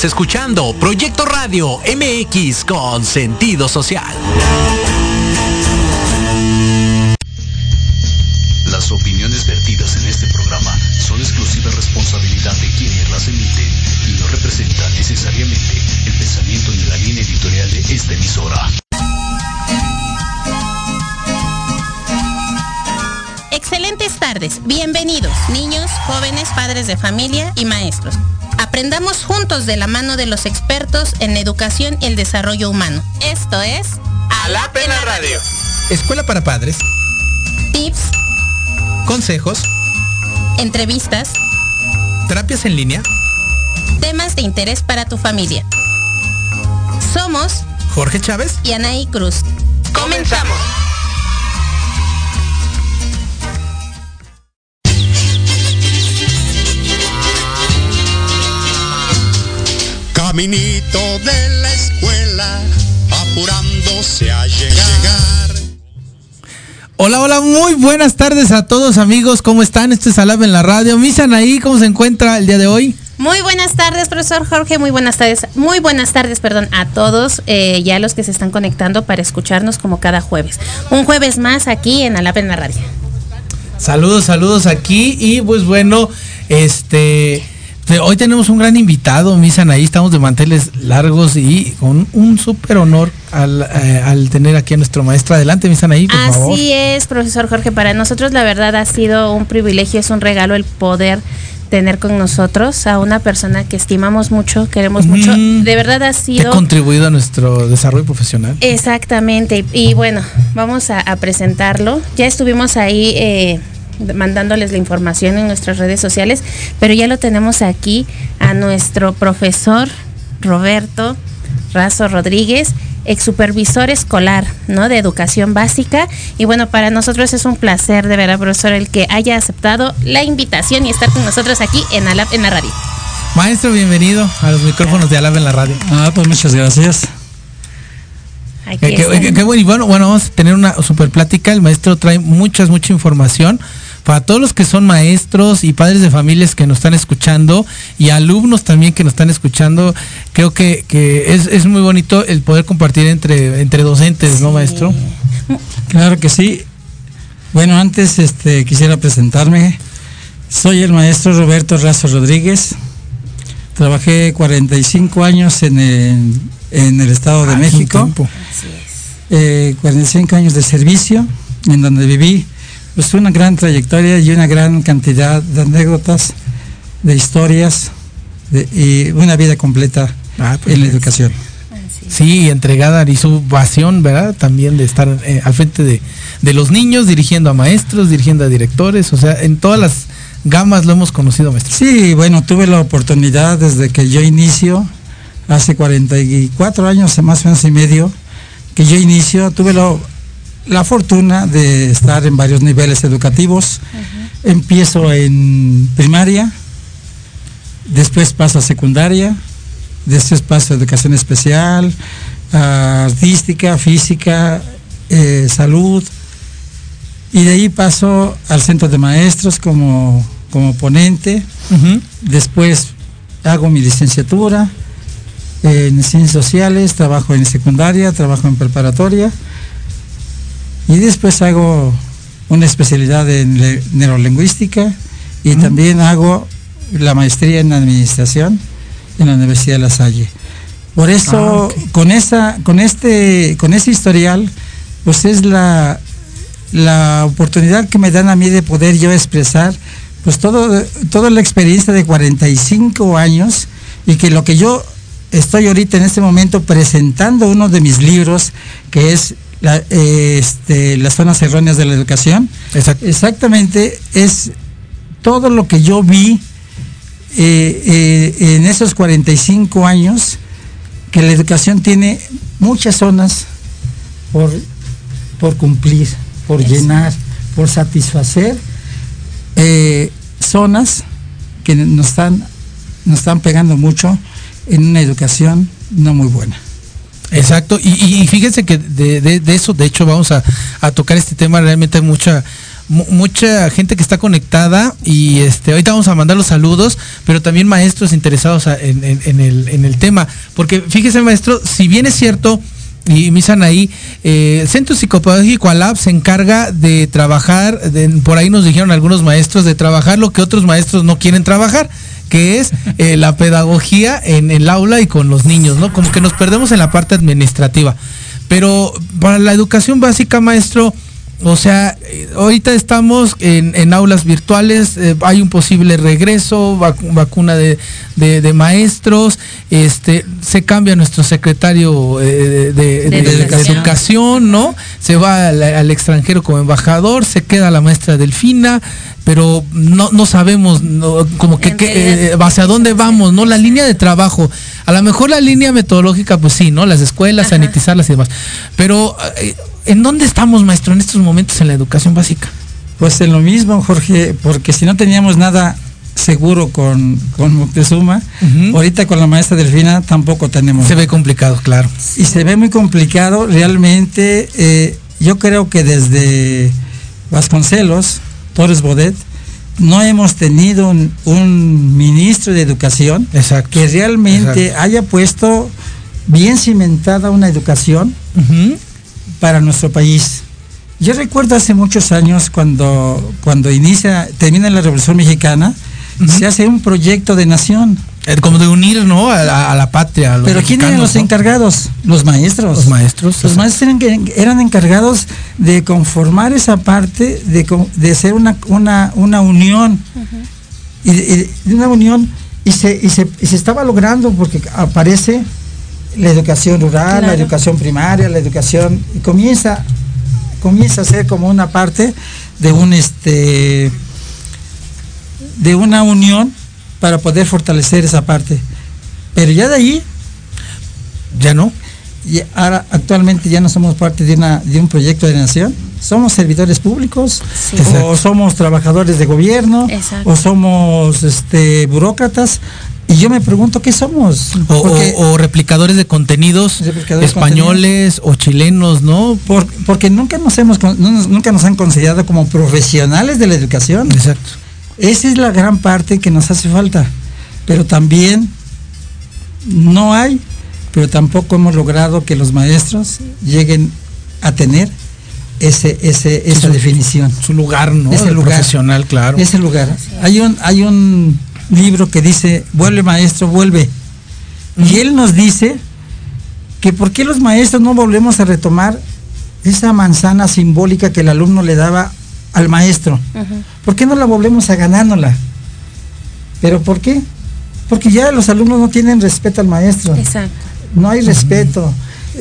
Estás escuchando Proyecto Radio MX con sentido social. Las opiniones vertidas en este programa son exclusiva responsabilidad de quienes las emiten y no representan necesariamente el pensamiento ni la línea editorial de esta emisora. Excelentes tardes, bienvenidos, niños, jóvenes, padres de familia y maestros. Aprendamos juntos de la mano de los expertos en educación y el desarrollo humano. Esto es en la radio. Escuela para padres, tips, consejos, entrevistas, terapias en línea. temas de interés para tu familia. Somos Jorge Chávez. y Anaí Cruz. Comenzamos. Caminito de la escuela, apurándose a llegar. Hola, hola, muy buenas tardes a todos amigos. ¿Cómo están? Este es Alab en la radio. Misan ahí, ¿cómo se encuentra el día de hoy? Muy buenas tardes, profesor Jorge. Muy buenas tardes. Muy buenas tardes, perdón, a todos, eh, ya los que se están conectando para escucharnos como cada jueves. Un jueves más aquí en Alap en la radio. Saludos, saludos aquí. Y pues bueno, este. Te- Hoy tenemos un gran invitado, Misan ahí. Estamos de manteles largos y con un súper honor al, eh, al tener aquí a nuestro maestro. Adelante, Misan ahí, por favor. Así es, profesor Jorge. Para nosotros la verdad ha sido un privilegio, es un regalo el poder tener con nosotros a una persona que estimamos mucho, queremos mucho. Mm. De verdad ha Que ha sido... contribuido a nuestro desarrollo profesional. Exactamente, y, y bueno, vamos a, a presentarlo. Ya estuvimos ahí eh, mandándoles la información en nuestras redes sociales, pero ya lo tenemos aquí a nuestro profesor Roberto Razo Rodríguez, ex supervisor escolar, ¿no? De educación básica. Y bueno, para nosotros es un placer, de verdad, profesor, el que haya aceptado la invitación y estar con nosotros aquí en, Alap, en la radio. Maestro, bienvenido a los micrófonos de Alab en la radio. Ah, pues muchas gracias. Aquí Qué, qué- está. qué- qué bueno, y bueno, bueno, vamos a tener una super plática. El maestro trae muchas, mucha información para todos los que son maestros y padres de familias que nos están escuchando y alumnos también que nos están escuchando. Creo que, que es, es muy bonito el poder compartir entre, entre docentes, ¿no, maestro? Claro que sí. Bueno, antes este, quisiera presentarme. Soy el maestro Roberto Razo Rodríguez. Trabajé 45 años en el, en el Estado de Ah, es México. Eh, 45 años de servicio, en donde viví pues, una gran trayectoria y una gran cantidad de anécdotas, de historias de- y una vida completa Ah, pues, en la educación. Sí, entregada y su pasión, ¿verdad? También de estar eh, al frente de, de los niños, dirigiendo a maestros, dirigiendo a directores, o sea, en todas las gamas lo hemos conocido, maestro. Sí, bueno, tuve la oportunidad desde que yo inicio, hace 44 años, más o menos y medio, que yo inicio, tuve lo- la fortuna de estar en varios niveles educativos. Empiezo en primaria, después paso a secundaria, después paso a educación especial, a artística, física, eh, salud, y de ahí paso al centro de maestros como, como ponente. Después hago mi licenciatura en ciencias sociales, trabajo en secundaria, trabajo en preparatoria. Y después hago una especialidad en neurolingüística y también hago la maestría en administración en la Universidad de La Salle. Por eso, Ah, con esa, con este, con ese historial, pues es la, la oportunidad que me dan a mí de poder yo expresar pues todo, toda la experiencia de 45 años y que lo que yo estoy ahorita en este momento presentando uno de mis libros que es la, eh, este, las zonas erróneas de la educación. Exactamente es todo lo que yo vi eh, eh, en esos 45 años que la educación tiene muchas zonas por, por cumplir, por llenar, por satisfacer eh, zonas que nos están, nos están pegando mucho en una educación no muy buena. Exacto, y, fíjense que de, eso, de hecho, vamos a, tocar este tema, realmente hay mucha, mu- mucha gente que está conectada y este ahorita vamos a mandar los saludos, pero también maestros interesados en, el, tema. Porque fíjese, maestro, si bien es cierto, y Misan ahí, eh, Centro Psicopedagógico ALAB se encarga de trabajar, por ahí nos dijeron algunos maestros, de trabajar lo que otros maestros no quieren trabajar que es eh, la pedagogía en el aula y con los niños, ¿no? Como que nos perdemos en la parte administrativa. Pero para la educación básica, maestro, o sea, eh, ahorita estamos en, en aulas virtuales, eh, hay un posible regreso, vacu- vacuna de, de- de maestros, este, se cambia nuestro secretario eh, de, educación. educación, ¿no? Se va al, al extranjero como embajador, se queda la maestra Delfina, pero no, no sabemos no, como que, eh, hacia dónde vamos, ¿no? La línea de trabajo. A lo mejor la línea metodológica, pues sí, ¿no? Las escuelas, Ajá. sanitizarlas y demás. Pero, ¿en dónde estamos, maestro, en estos momentos en la educación básica? Pues en lo mismo, Jorge, porque si no teníamos nada seguro con, con Moctezuma, ahorita con la maestra Delfina tampoco tenemos. Se ve complicado, claro. y se ve muy complicado. Realmente, eh, yo creo que desde Vasconcelos, Torres Bodet, no hemos tenido un, un ministro de educación Exacto. que realmente Exacto. haya puesto bien cimentada una educación. Para nuestro país. Yo recuerdo hace muchos años cuando, cuando inicia, termina la Revolución Mexicana, se hace un proyecto de nación. Eh, Como de unir, ¿no? A, la- a la patria. a los Pero ¿quién eran los ¿no? encargados? Los maestros. Los maestros. Los maestros eran, encargados de conformar esa parte, de, de ser una, una, una unión. y, una unión y se, y, se, y se estaba logrando porque aparece la educación rural, la educación primaria, la educación, y comienza, comienza a ser como una parte de un este de una unión para poder fortalecer esa parte. Pero ya de ahí Ya no. y ahora actualmente ya no somos parte de una de un proyecto de nación somos servidores públicos Sí. o somos trabajadores de gobierno Exacto. o somos este burócratas y yo me pregunto qué somos O, o- porque, o replicadores de contenidos Replicadores de españoles o chilenos, ¿no? por- porque nunca nos hemos con- no nos- nunca nos han considerado como profesionales de la educación Exacto. esa es la gran parte que nos hace falta pero también no hay pero tampoco hemos logrado que los maestros lleguen a tener ese, ese, esa su- definición. Su lugar, ¿no? Ese lugar. profesional, claro. Ese lugar. Hay un, hay un libro que dice, vuelve maestro, vuelve. Y él nos dice que por qué los maestros no volvemos a retomar esa manzana simbólica que el alumno le daba al maestro. ¿Por qué no la volvemos a ganárnosla? ¿Pero por qué? Porque ya los alumnos no tienen respeto al maestro. Exacto. No hay respeto.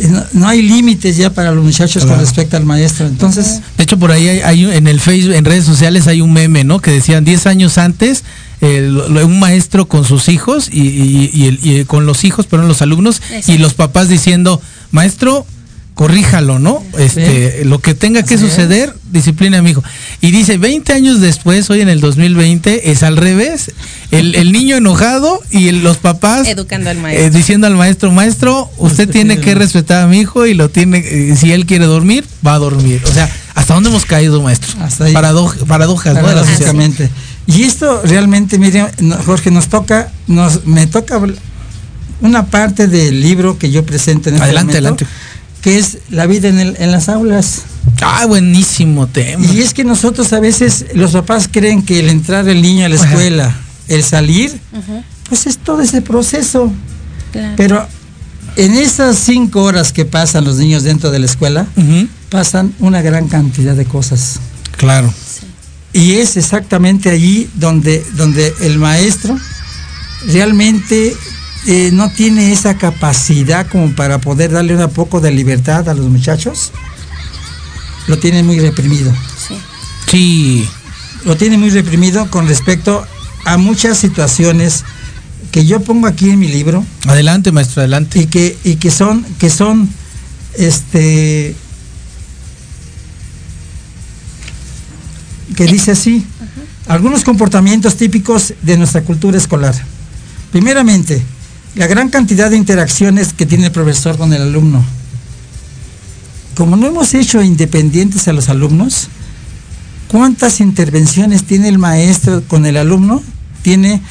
No, no hay límites ya para los muchachos con respecto al maestro. Entonces, De hecho, por ahí hay, hay en el Facebook, en redes sociales hay un meme, ¿no? Que decían 10 años antes, un maestro con sus hijos y, y- y el- y con los hijos, pero los alumnos, Exacto. y los papás diciendo, maestro, corríjalo, ¿no? Este, Lo que tenga que Así es. suceder, disciplina a mi hijo. Y dice, 20 años después, hoy en el 2020, es al revés. El, el niño enojado y el- los papás Educando al eh, maestro. diciendo al maestro, maestro, usted tiene que respetar a mi hijo y lo tiene, eh, si él quiere dormir, va a dormir. O sea, ¿hasta dónde hemos caído, maestro? Hasta ahí. Paradoj- paradojas, ¿no? de la sociedad. paradójicamente. Y esto realmente, mire, no, Jorge, nos toca, nos, me toca una parte del libro que yo presento en este Adelante, momento, adelante. que es la vida en, el- en las aulas. Ah, buenísimo tema. Y es que nosotros a veces, los papás creen que el entrar el niño a la Ajá. escuela, el salir, pues es todo ese proceso. Claro. Pero en esas cinco horas que pasan los niños dentro de la escuela, pasan una gran cantidad de cosas. Claro. Y es exactamente allí donde, donde el maestro realmente eh, no tiene esa capacidad como para poder darle un poco de libertad a los muchachos. Lo tiene muy reprimido. Sí. Sí. Lo tiene muy reprimido con respecto a muchas situaciones que yo pongo aquí en mi libro Adelante, maestro, adelante. y que, y que son, que son este que dice así, algunos comportamientos típicos de nuestra cultura escolar. Primeramente, la gran cantidad de interacciones que tiene el profesor con el alumno. Como no hemos hecho independientes a los alumnos, ¿Cuántas intervenciones tiene el maestro con el alumno? Tiene,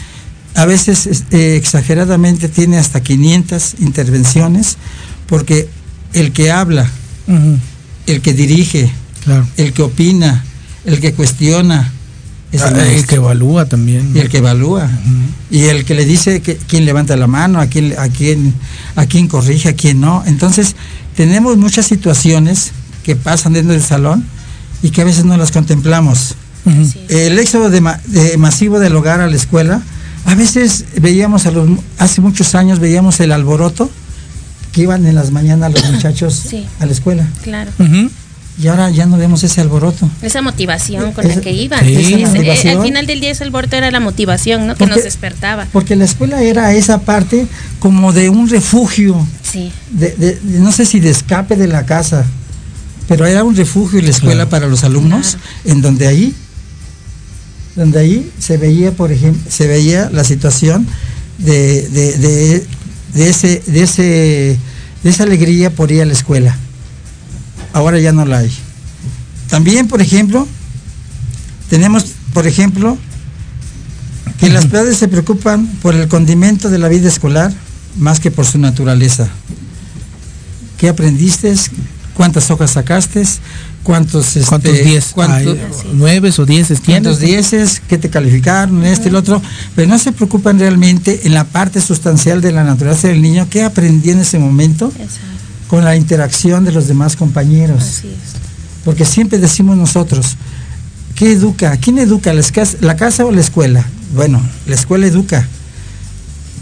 a veces eh, exageradamente, tiene hasta 500 intervenciones, porque el que habla, el que dirige, el que opina, el que cuestiona, es el, ah, que evalúa también. Y el que evalúa. Y el que le dice que, quién levanta la mano, a quién, a quién, a quién corrige, a quién no. Entonces, tenemos muchas situaciones que pasan dentro del salón y que a veces no las contemplamos. El éxodo de, masivo del hogar a la escuela, a veces veíamos a los, hace muchos años veíamos el alboroto que iban en las mañanas los muchachos a la escuela. Claro y ahora ya no vemos ese alboroto. Esa motivación con la que iban. Eh, al final del día ese alboroto era la motivación ¿no? que nos despertaba. Porque la escuela era esa parte como de un refugio. Sí. De, no sé si de escape de la casa, pero era un refugio la escuela para los alumnos, en donde ahí, donde ahí se veía, por ejemplo, se veía la situación de, de, de ese, de ese, de esa alegría por ir a la escuela ahora ya no la hay. También, por ejemplo, tenemos, por ejemplo, que las padres se preocupan por el condimento de la vida escolar más que por su naturaleza. ¿Qué aprendiste? ¿Cuántas hojas sacaste? ¿Cuántos, este, ¿Cuántos diez? ¿Nueve o dieces ¿Cuántos dieces? ¿Qué te calificaron? Este y el otro. Pero no se preocupan realmente en la parte sustancial de la naturaleza del niño. ¿Qué aprendí en ese momento? Con la interacción de los demás compañeros. Así es. Porque siempre decimos nosotros, ¿qué educa? ¿Quién educa? ¿La casa o la escuela? Bueno, la escuela educa,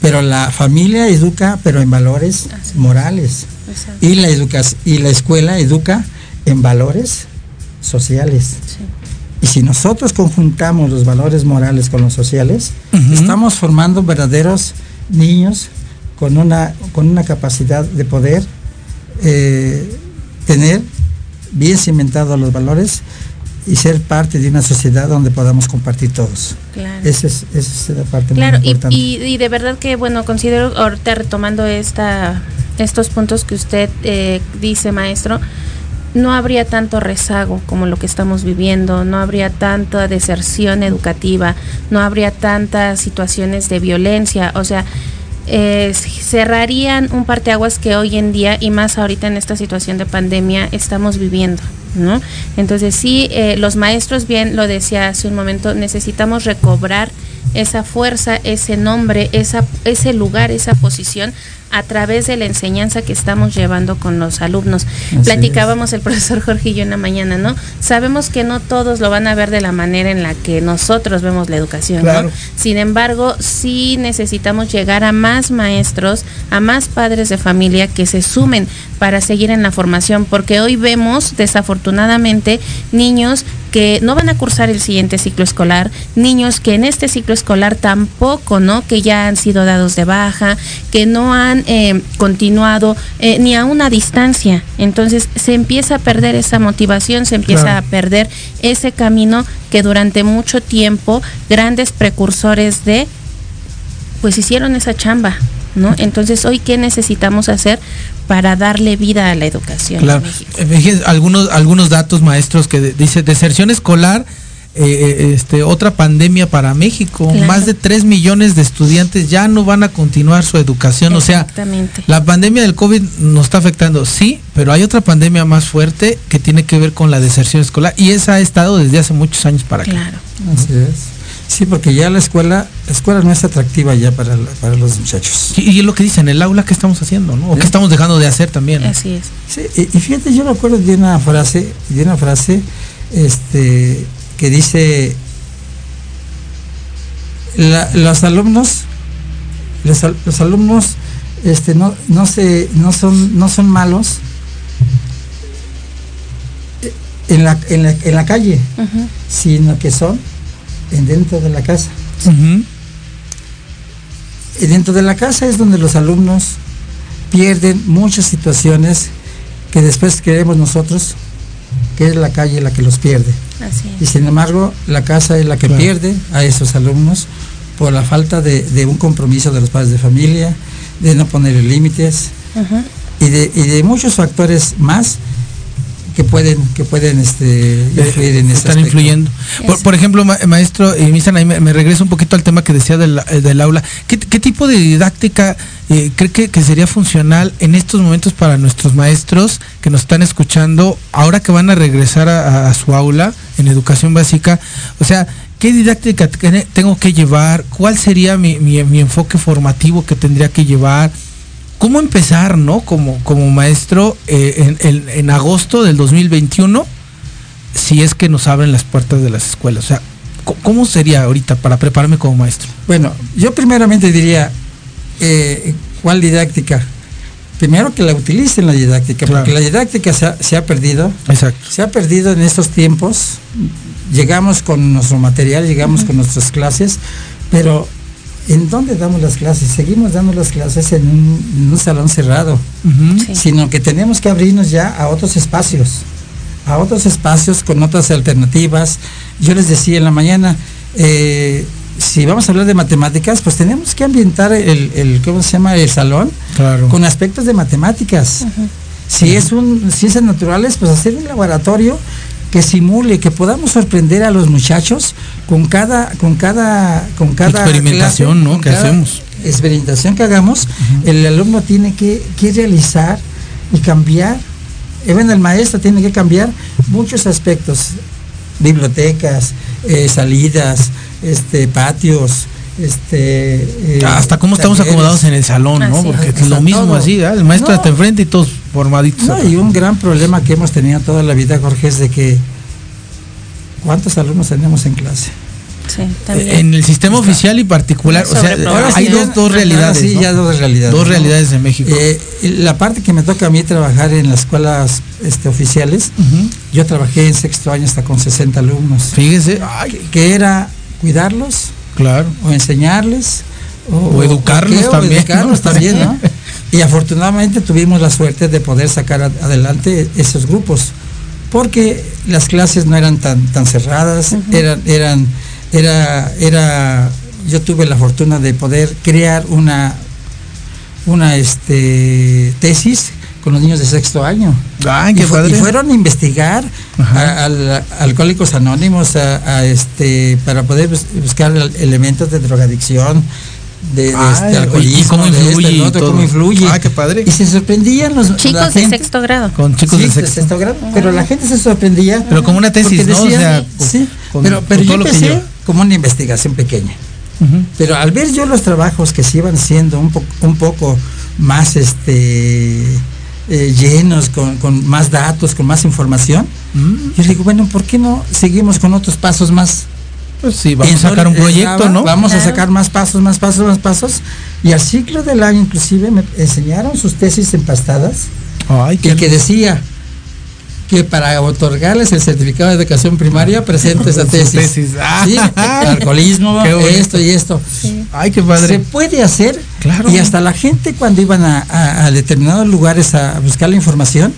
pero la familia educa, pero en valores morales. Y la, y la escuela educa en valores sociales. Y si nosotros conjuntamos los valores morales con los sociales, estamos formando verdaderos niños con una, con una capacidad de poder eh, tener bien cimentados los valores y ser parte de una sociedad donde podamos compartir todos. Claro. Esa es, la parte claro, muy importante. Y, y, de verdad que, bueno, considero ahorita retomando esta, estos puntos que usted eh, dice, maestro, no habría tanto rezago como lo que estamos viviendo, no habría tanta deserción educativa, no habría tantas situaciones de violencia, o sea, eh, cerrarían un parteaguas que hoy en día y más ahorita en esta situación de pandemia estamos viviendo. ¿no? Entonces sí, eh, los maestros, bien lo decía hace un momento, necesitamos recobrar esa fuerza, ese nombre, esa, ese lugar, esa posición a través de la enseñanza que estamos llevando con los alumnos. Platicábamos el profesor Jorge y yo en la mañana, ¿no? Sabemos que no todos lo van a ver de la manera en la que nosotros vemos la educación, ¿no? Sin embargo, sí necesitamos llegar a más maestros, a más padres de familia que se sumen para seguir en la formación, porque hoy vemos desafortunadamente niños que no van a cursar el siguiente ciclo escolar, niños que en este ciclo escolar tampoco, ¿no? Que ya han sido dados de baja, que no han eh, continuado eh, ni a una distancia. Entonces se empieza a perder esa motivación, se empieza a perder ese camino que durante mucho tiempo grandes precursores de, pues hicieron esa chamba, ¿no? Entonces, hoy, ¿qué necesitamos hacer para darle vida a la educación? Claro. Eh, algunos, algunos datos maestros que dice deserción escolar. Eh, eh, este, otra pandemia para México. Más de 3 millones de estudiantes ya no van a continuar su educación. O sea, la pandemia del COVID nos está afectando, sí, pero hay otra pandemia más fuerte que tiene que ver con la deserción escolar y esa ha estado desde hace muchos años para acá. Claro. Así es. Sí, porque ya la escuela, la escuela no es atractiva ya para, para los muchachos. Y, es lo que dicen, el aula que estamos haciendo, ¿no? O que estamos dejando de hacer también. Así es. Sí, y, fíjate, yo me acuerdo de una frase, de una frase, este, que dice los alumnos, los, alumnos, este, no, no se, no son, no son malos en la, en la, en la calle, sino que son dentro de la casa. Y dentro de la casa es donde los alumnos pierden muchas situaciones que después creemos nosotros que es la calle la que los pierde. Y sin embargo, la casa es la que pierde a esos alumnos por la falta de, un compromiso de los padres de familia, de no poner límites y, de, y de muchos factores más que pueden que pueden este influir en ese están aspecto. influyendo. Por, ejemplo, ma- maestro, y me, me, me regreso un poquito al tema que decía del, eh, del aula. ¿Qué, qué tipo de didáctica eh, cree que, que sería funcional en estos momentos para nuestros maestros que nos están escuchando ahora que van a regresar a, a su aula en educación básica? O sea, ¿qué didáctica te- tengo que llevar? ¿Cuál sería mi, mi- mi enfoque formativo que tendría que llevar? ¿Cómo empezar, no? Como, como maestro eh, en, en- en agosto del 2021 si es que nos abren las puertas de las escuelas. O sea, ¿cómo sería ahorita para prepararme como maestro? Bueno, yo primeramente diría, eh, ¿cuál didáctica? Primero que la utilicen la didáctica, Claro. porque la didáctica se ha, se ha perdido. Exacto. Se ha perdido en estos tiempos. Llegamos con nuestro material, llegamos con nuestras clases, pero ¿en dónde damos las clases? Seguimos dando las clases en un, en un salón cerrado, Sí. sino que tenemos que abrirnos ya a otros espacios, a otros espacios con otras alternativas. Yo les decía en la mañana, eh, si vamos a hablar de matemáticas, pues tenemos que ambientar el, el ¿cómo se llama? El salón Claro. con aspectos de matemáticas. Si es un ciencias naturales, pues hacer un laboratorio que simule, que podamos sorprender a los muchachos con cada, con cada, con cada Experimentación, clase, ¿no? que hacemos. Experimentación que hagamos, el alumno tiene que, que realizar y cambiar. eh, bueno, el maestro tiene que cambiar muchos aspectos, bibliotecas, eh, salidas, este, patios, este, eh, Hasta cómo estamos talleres. acomodados en el salón, ¿no? Porque es. lo mismo todo. así, ¿eh? el maestro No. hasta enfrente y todos formaditos. No, y un gran problema que hemos tenido toda la vida, Jorge, es de que ¿cuántos alumnos tenemos en clase? Sí, también. en el sistema oficial y particular, o sea, Sobrepoblación. hay sí, dos, dos realidades. ahora sí, ¿no? ya dos realidades. Dos ¿no? realidades de México. Eh, la parte que me toca a mí trabajar en las escuelas este, oficiales, yo trabajé en sexto año hasta con 60 alumnos, Fíjese, ay, que, que era cuidarlos claro. o enseñarles O educarlos qué, o también, educarlos ¿no? también, ¿no? Y afortunadamente tuvimos la suerte de poder sacar adelante esos grupos, porque las clases no eran tan tan cerradas, eran eran era era yo tuve la fortuna de poder crear una una este tesis con los niños de sexto año. Ay, qué fue- y padre. fueron a investigar a, al- a Alcohólicos Anónimos a, este para poder bus- buscar el- elementos de drogadicción, de, de Ay, este, y alcoholismo, cómo de esto, influye todo. cómo influye. Ah, qué padre. Y se sorprendían los la Chicos de sexto grado. Con chicos Sí, de sexto. grado, pero la gente se sorprendía. Pero como una tesis, ¿no? O decían- sea, con- sí, con- pero, pero con yo todo lo que empecé como una investigación pequeña. Pero al ver yo los trabajos que se iban siendo un, po- un poco más este eh, llenos, con, con más datos, con más información, Mm, yo digo, bueno, ¿por qué no seguimos con otros pasos más? Pues sí, vamos a sacar un proyecto, estaba, ¿no? Vamos a sacar más pasos, más pasos, más pasos. Y al ciclo del año inclusive me enseñaron sus tesis empastadas Ay, y que decía que para otorgarles el certificado de educación primaria presente esa tesis. tesis. Ah. Sí, alcoholismo, esto y esto. Ay, qué Se padre. puede hacer Claro. y hasta la gente cuando iban a, a- a determinados lugares a buscar la información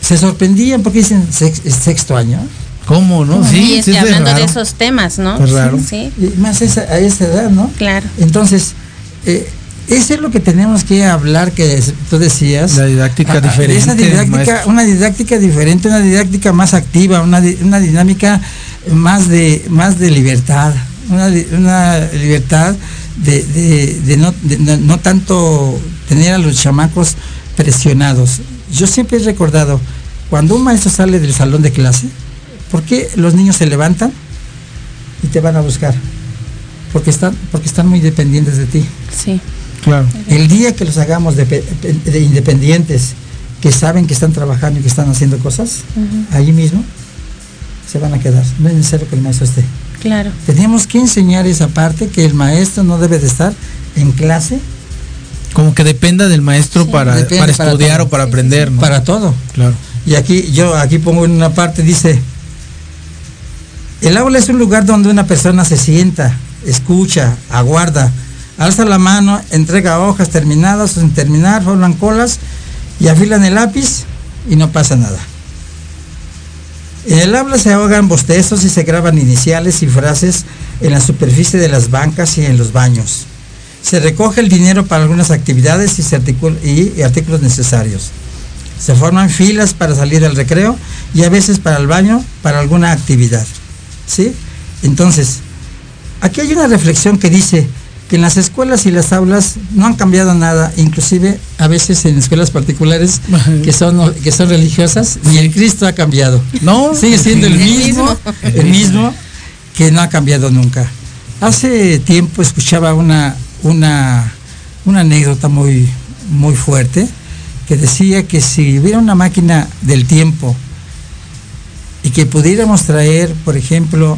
se sorprendían porque dicen "Sex- es sexto año ¿Cómo, no? y Sí, sí, es hablando raro. de esos temas, ¿no? Es raro. Sí, más esa- a esa edad, ¿no? claro. Entonces, eh, eso es lo que tenemos que hablar, que es- tú decías. La didáctica Ah, diferente, Esa didáctica, maestro. una didáctica diferente, una didáctica más activa, una, una dinámica más de, más de libertad, una, libertad de, de- de no, de no- no tanto tener a los chamacos presionados. Yo siempre he recordado, cuando un maestro sale del salón de clase, ¿por qué los niños se levantan y te van a buscar? Porque están, porque están muy dependientes de ti. Sí. Claro. El día que los hagamos de, de independientes, que saben que están trabajando y que están haciendo cosas, ahí mismo se van a quedar. No es necesario que el maestro esté. Claro. Tenemos que enseñar esa parte que el maestro no debe de estar en clase Como que dependa del maestro Sí. para, Depende para estudiar o para Sí, sí, aprender, ¿no? para todo. Claro. Y aquí yo aquí pongo en una parte dice el aula es un lugar donde una persona se sienta, escucha, aguarda, alza la mano, entrega hojas terminadas o sin terminar, forman colas y afilan el lápiz y no pasa nada. En el aula se ahogan bostezos y se graban iniciales y frases en la superficie de las bancas y en los baños. Se recoge el dinero para algunas actividades y, y artículos necesarios. Se forman filas para salir al recreo y a veces para el baño, para alguna actividad. ¿Sí? Entonces, aquí hay una reflexión que dice que en las escuelas y las aulas no han cambiado nada, inclusive a veces en escuelas particulares que son, que son religiosas, ni el Cristo ha cambiado. No, Sigue siendo el mismo. el mismo que no ha cambiado nunca. Hace tiempo escuchaba una, una, una anécdota muy, muy fuerte que decía que si hubiera una máquina del tiempo y que pudiéramos traer, por ejemplo,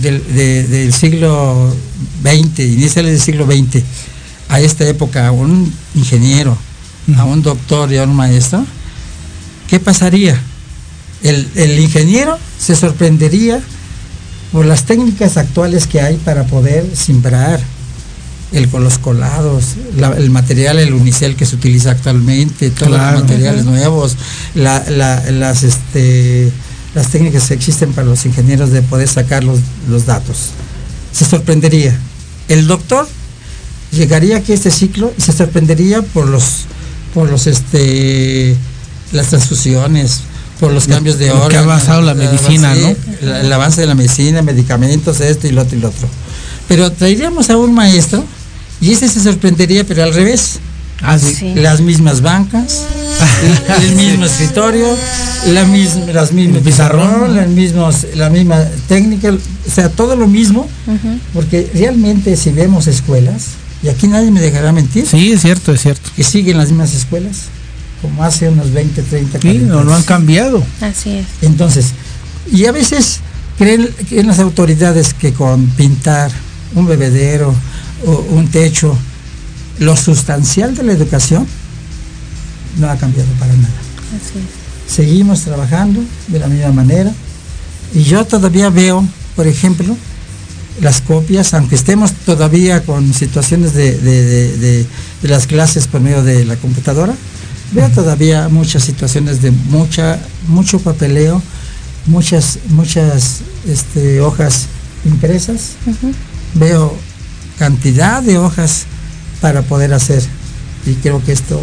del, de- del siglo XX, iniciales del siglo XX, a esta época, a un ingeniero, a un doctor y a un maestro, ¿qué pasaría? El, el ingeniero se sorprendería por las técnicas actuales que hay para poder simbrar el con los colados, la- el material, el unicel que se utiliza actualmente, todos Claro. los materiales nuevos, la- la- las, este, las técnicas que existen para los ingenieros de poder sacar los, los datos. Se sorprendería. El doctor llegaría aquí a este ciclo y se sorprendería por los, por los, este, las transfusiones, por los Lo- cambios de lo que ha órganos, avanzado la medicina, avance- ¿no? la- el avance de la medicina, medicamentos, esto y lo otro y lo otro. Pero traeríamos a un maestro y ese se sorprendería, pero al revés. Ah, sí. Sí. Las mismas bancas, el, el mismo escritorio, la misma, las mismas El pizarrón. pizarrón, las mismos, la misma técnica, o sea, todo lo mismo, porque realmente si vemos escuelas, y aquí nadie me dejará mentir, Sí, es cierto, es cierto. que siguen las mismas escuelas, como hace unos 20, 30, Sí, 40 no, no han años. cambiado. Así es. Entonces, y a veces creen, creen las autoridades que con pintar un bebedero o un techo, lo sustancial de la educación no ha cambiado para nada. Así es. Seguimos trabajando de la misma manera y yo todavía veo, por ejemplo, las copias, aunque estemos todavía con situaciones de, de- de- de- de las clases por medio de la computadora, veo todavía muchas situaciones de mucha, mucho papeleo, muchas, muchas este, hojas impresas, veo cantidad de hojas para poder hacer y creo que esto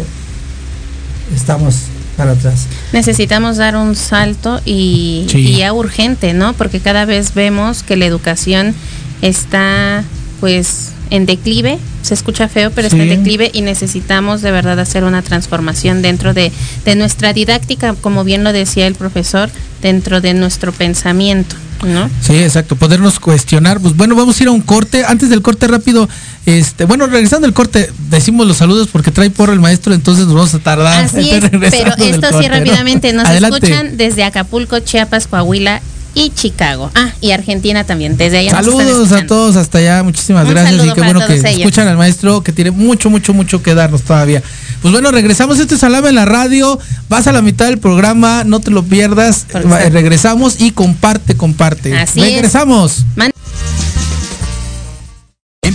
estamos para atrás. Necesitamos dar un salto y, Sí. y ya urgente, ¿no? Porque cada vez vemos que la educación está pues en declive, se escucha feo, pero está en Sí. declive y necesitamos de verdad hacer una transformación dentro de, de nuestra didáctica, como bien lo decía el profesor, dentro de nuestro pensamiento, ¿no? Sí, exacto, podernos cuestionar. Pues bueno, vamos a ir a un corte. Antes del corte rápido, este, bueno, regresando al corte, decimos los saludos porque trae porro el maestro, entonces nos vamos a tardar. Así es, pero esto sí rápidamente, nos Adelante. escuchan desde Acapulco, Chiapas, Coahuila y Chicago. Ah, y Argentina también, desde allá. Saludos a todos hasta allá, muchísimas Un gracias y qué bueno que ellos. escuchan al maestro que tiene mucho, mucho, mucho que darnos todavía. Pues bueno, regresamos, este es Salame en la radio, vas a la mitad del programa, no te lo pierdas, Por regresamos y comparte, comparte. Así es. regresamos.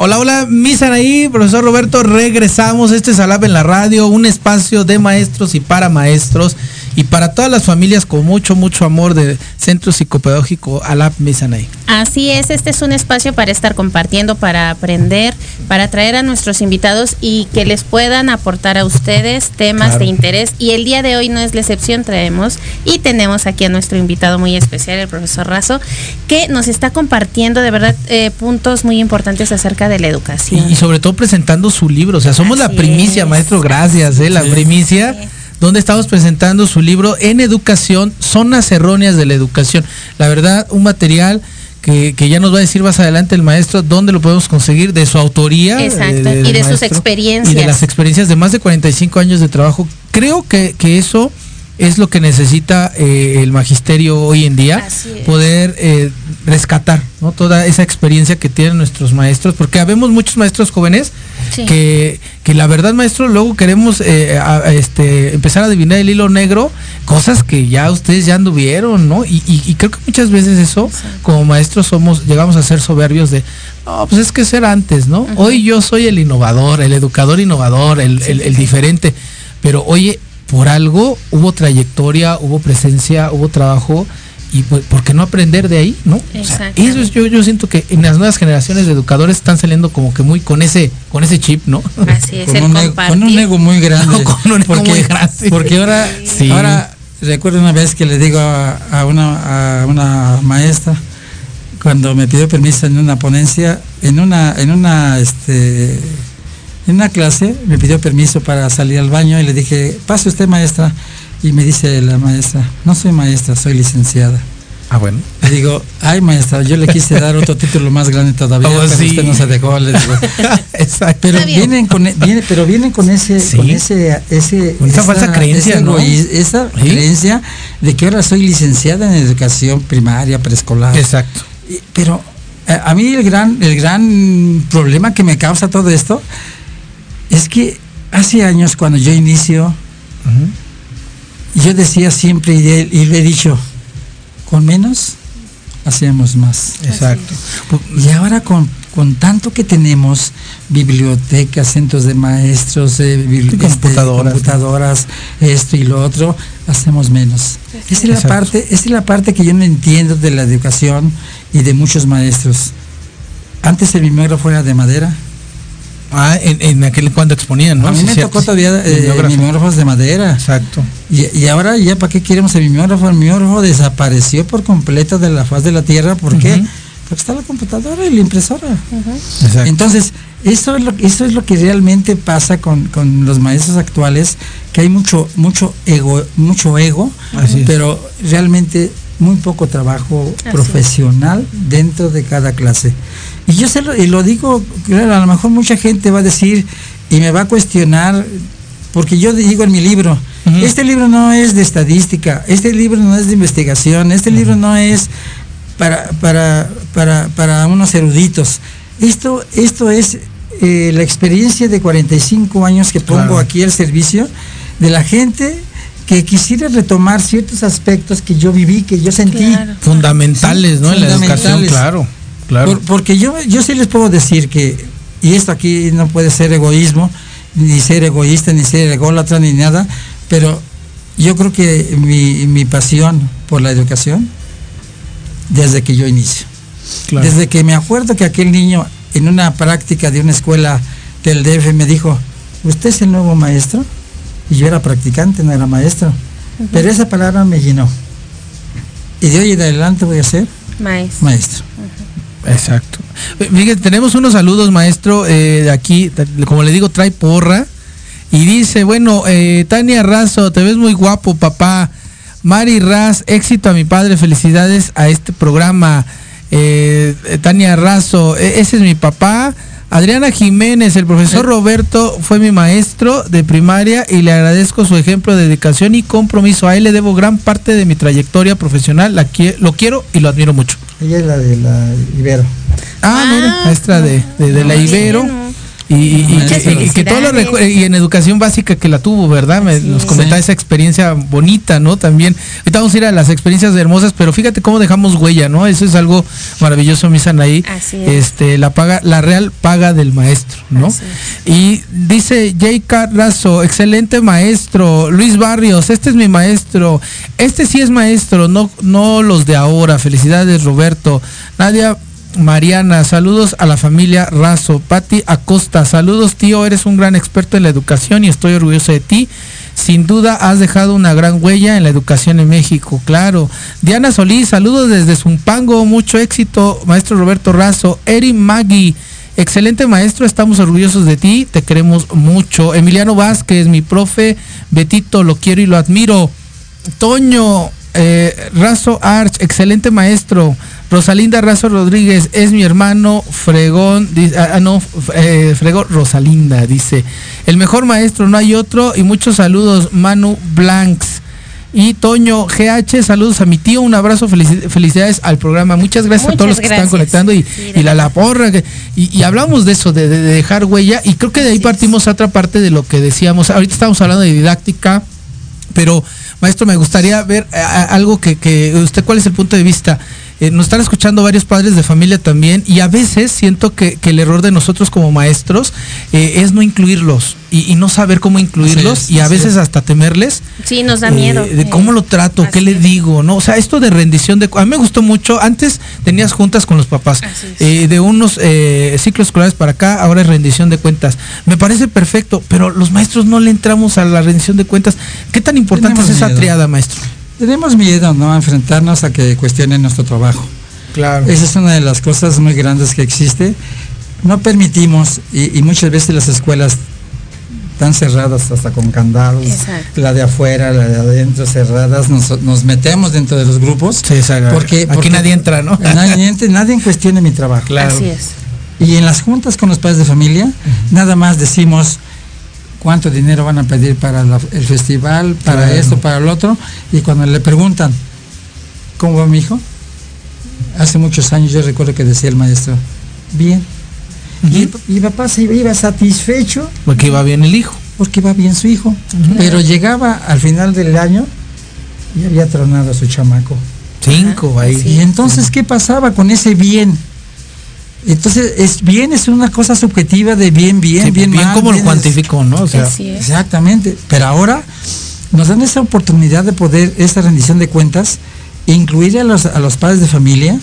Hola, hola, Misaraí, profesor Roberto, regresamos. Este es Alab en la radio, un espacio de maestros y para maestros y para todas las familias con mucho, mucho amor de Centro Psicopedagógico Alab Misanaí. Así es, este es un espacio para estar compartiendo, para aprender, para traer a nuestros invitados y que les puedan aportar a ustedes temas Claro. de interés. Y el día de hoy no es la excepción, traemos y tenemos aquí a nuestro invitado muy especial, el profesor Razo, que nos está compartiendo de verdad eh, puntos muy importantes acerca de la educación. Y, y sobre todo presentando su libro. O sea, somos la primicia, es. maestro, gracias, ¿eh? La primicia, donde estamos presentando su libro en educación, zonas erróneas de la educación. La verdad, un material que, que ya nos va a decir más adelante el maestro dónde lo podemos conseguir, de su autoría. Exacto, de- y de sus experiencias. Y de las experiencias de más de 45 años de trabajo. Creo que, que eso es lo que necesita eh, el magisterio hoy en día, poder eh, rescatar ¿no? toda esa experiencia que tienen nuestros maestros, porque habemos muchos maestros jóvenes Sí. que, que la verdad maestro luego queremos eh, a- a este, empezar a adivinar el hilo negro, cosas que ya ustedes ya anduvieron, ¿no? Y, y- y creo que muchas veces eso, como maestros somos, llegamos a ser soberbios de, no, pues es que ser antes, ¿no? Hoy yo soy el innovador, el educador innovador, el, el- el diferente, pero oye, por algo hubo trayectoria, hubo presencia, hubo trabajo. Y pues, ¿por qué no aprender de ahí? ¿no? O sea, eso es, yo, yo siento que en las nuevas generaciones de educadores están saliendo como que muy con ese, con ese chip, ¿no? Así es, con el un, ego, compartir. con un ego muy grande. Con un ego porque, muy grande. porque ahora, Sí. ahora recuerdo una vez que le digo a, a una, a una maestra cuando me pidió permiso en una ponencia, en una, en una, este, en una clase, me pidió permiso para salir al baño y le dije, pase usted maestra, y me dice la maestra, no soy maestra, soy licenciada. Ah, bueno. Le digo, ay maestra, yo le quise dar otro título más grande todavía, Oh, pero sí. usted no se dejó, le digo. Exacto. Pero vienen con e- viene, pero vienen con ese, Sí. con ese, ese esa falsa creencia, ese ¿no? esa Sí. creencia de que ahora soy licenciada en educación primaria, preescolar. Exacto. Y- Pero a, a mí el gran, el gran problema que me causa todo esto es que hace años cuando yo inicio, yo decía siempre y, lo he dicho, con menos hacíamos más. Exacto. Y ahora con, con tanto que tenemos, bibliotecas, centros de maestros, eh, bibli- este, computadoras. esto y lo otro, hacemos menos. Esa es, la parte, esa es la parte que yo no entiendo de la educación y de muchos maestros. Antes el mimeógrafo era de madera. Ah, en, en aquel cuando exponían, ¿no? a mí Sí, me cierto, tocó todavía eh, de madera. Exacto. Y, y ahora ya para qué queremos el mimeógrafo, el mimeógrafo desapareció por completo de la faz de la tierra, ¿por qué? Porque está la computadora y la impresora. Entonces, eso es lo, eso es lo que realmente pasa con, con los maestros actuales, que hay mucho, mucho ego, mucho ego, pero realmente muy poco trabajo Así es. profesional dentro de cada clase. Y yo se lo, y lo digo, claro, a lo mejor mucha gente va a decir y me va a cuestionar, porque yo digo en mi libro, este libro no es de estadística, este libro no es de investigación, este libro no es para, para, para, para unos eruditos. Esto, esto es eh, la experiencia de 45 años que pongo Claro. aquí al servicio de la gente que quisiera retomar ciertos aspectos que yo viví, que yo sentí. Claro. Fundamentales, Sí, ¿no? En la educación, claro. Claro. Por- porque yo, yo sí les puedo decir que y esto aquí no puede ser egoísmo, ni ser egoísta, ni ser ególatra, ni nada, pero yo creo que mi, mi pasión por la educación, desde que yo inicio. Claro. Desde que me acuerdo que aquel niño en una práctica de una escuela del DF me dijo, ¿usted es el nuevo maestro? Y yo era practicante, no era maestro. Pero esa palabra me llenó. Y de hoy en adelante voy a ser Maestro. maestro. Exacto. Eh, Fíjate, tenemos unos saludos, maestro, eh, de aquí, como le digo, trae porra. Y dice, bueno, eh, Tania Razo, te ves muy guapo, papá. Mari Raz, éxito a mi padre, felicidades a este programa. Eh, eh, Tania Razo, e- ese es mi papá. Adriana Jiménez, el profesor Roberto fue mi maestro de primaria y le agradezco su ejemplo de dedicación y compromiso. A él le debo gran parte de mi trayectoria profesional. La lo quiero y lo admiro mucho. Ella es la de la Ibero. Ah, mira, maestra de, de, de la Ibero. Y, y- y- Muchas y- y que todo lo y en educación básica que la tuvo, ¿verdad? Me, nos comentaba Sí. esa experiencia bonita, ¿no? También. Ahorita vamos a ir a las experiencias hermosas, pero fíjate cómo dejamos huella, ¿no? Eso es algo maravilloso, mi Sanaí. Así es. Este, la paga, la real paga del maestro, ¿no? Y dice J. Carrazo, excelente maestro. Luis Barrios, este es mi maestro. Este sí es maestro, no, no los de ahora. Felicidades, Roberto. Nadia Mariana, saludos a la familia Razo. Patti Acosta, saludos tío, eres un gran experto en la educación y estoy orgulloso de ti. Sin duda has dejado una gran huella en la educación en México, claro. Diana Solís, saludos desde Zumpango, mucho éxito, maestro Roberto Razo. Eri Magui, excelente maestro, estamos orgullosos de ti, te queremos mucho. Emiliano Vázquez, mi profe, Betito, lo quiero y lo admiro. Toño eh, Razo Arch, excelente maestro. Rosalinda Razo Rodríguez, es mi hermano Fregón, ah, ah, no, eh, Fregón Rosalinda, dice. El mejor maestro, no hay otro. Y muchos saludos, Manu Blanks. Y Toño GH, saludos a mi tío, un abrazo, felici- felicidades al programa. Muchas gracias a todos los que están conectando y, Sí, y la, la porra. que- y, y hablamos de eso, de, de- de dejar huella. Y creo que de ahí partimos a otra parte de lo que decíamos. Ahorita estamos hablando de didáctica, pero maestro, me gustaría ver eh, a- algo que, que usted, ¿cuál es el punto de vista? Eh, nos están escuchando varios padres de familia también y a veces siento que, que el error de nosotros como maestros eh, es no incluirlos y, y no saber cómo incluirlos es, y a veces es. hasta temerles. Sí, nos da eh, miedo. de cómo lo trato, qué le digo, ¿no? O sea, esto de rendición de... A mí me gustó mucho, antes tenías juntas con los papás, eh, de unos eh, ciclos escolares para acá, ahora es rendición de cuentas. Me parece perfecto, pero los maestros no le entramos a la rendición de cuentas. ¿Qué tan importante Tenemos es esa miedo. triada, maestro? Tenemos miedo, ¿no? A enfrentarnos a que cuestionen nuestro trabajo. Claro. Esa es una de las cosas muy grandes que existe. No permitimos, y, y muchas veces las escuelas están cerradas hasta con candados, Exacto. la de afuera, la de adentro cerradas, nos, nos metemos dentro de los grupos. Sí, porque, aquí porque nadie entra, ¿no? Nadie, entra, nadie cuestione mi trabajo. Claro. Así es. Y en las juntas con los padres de familia, nada más decimos cuánto dinero van a pedir para la- el festival, para Claro. esto, para el otro, y cuando le preguntan, ¿cómo va mi hijo? Hace muchos años yo recuerdo que decía el maestro, bien. y, y papá se iba satisfecho Porque iba bien el hijo. porque va bien su hijo, pero llegaba al final del año y había tronado a su chamaco. Cinco ahí. Y entonces, ¿qué pasaba con ese bien? Entonces, es bien es una cosa subjetiva de bien, bien, Sí, bien, bien mal, como lo bien cuantificó, ¿no? O sea, Así es. Exactamente. Pero ahora nos dan esa oportunidad de poder, esa rendición de cuentas, incluir a los, a los padres de familia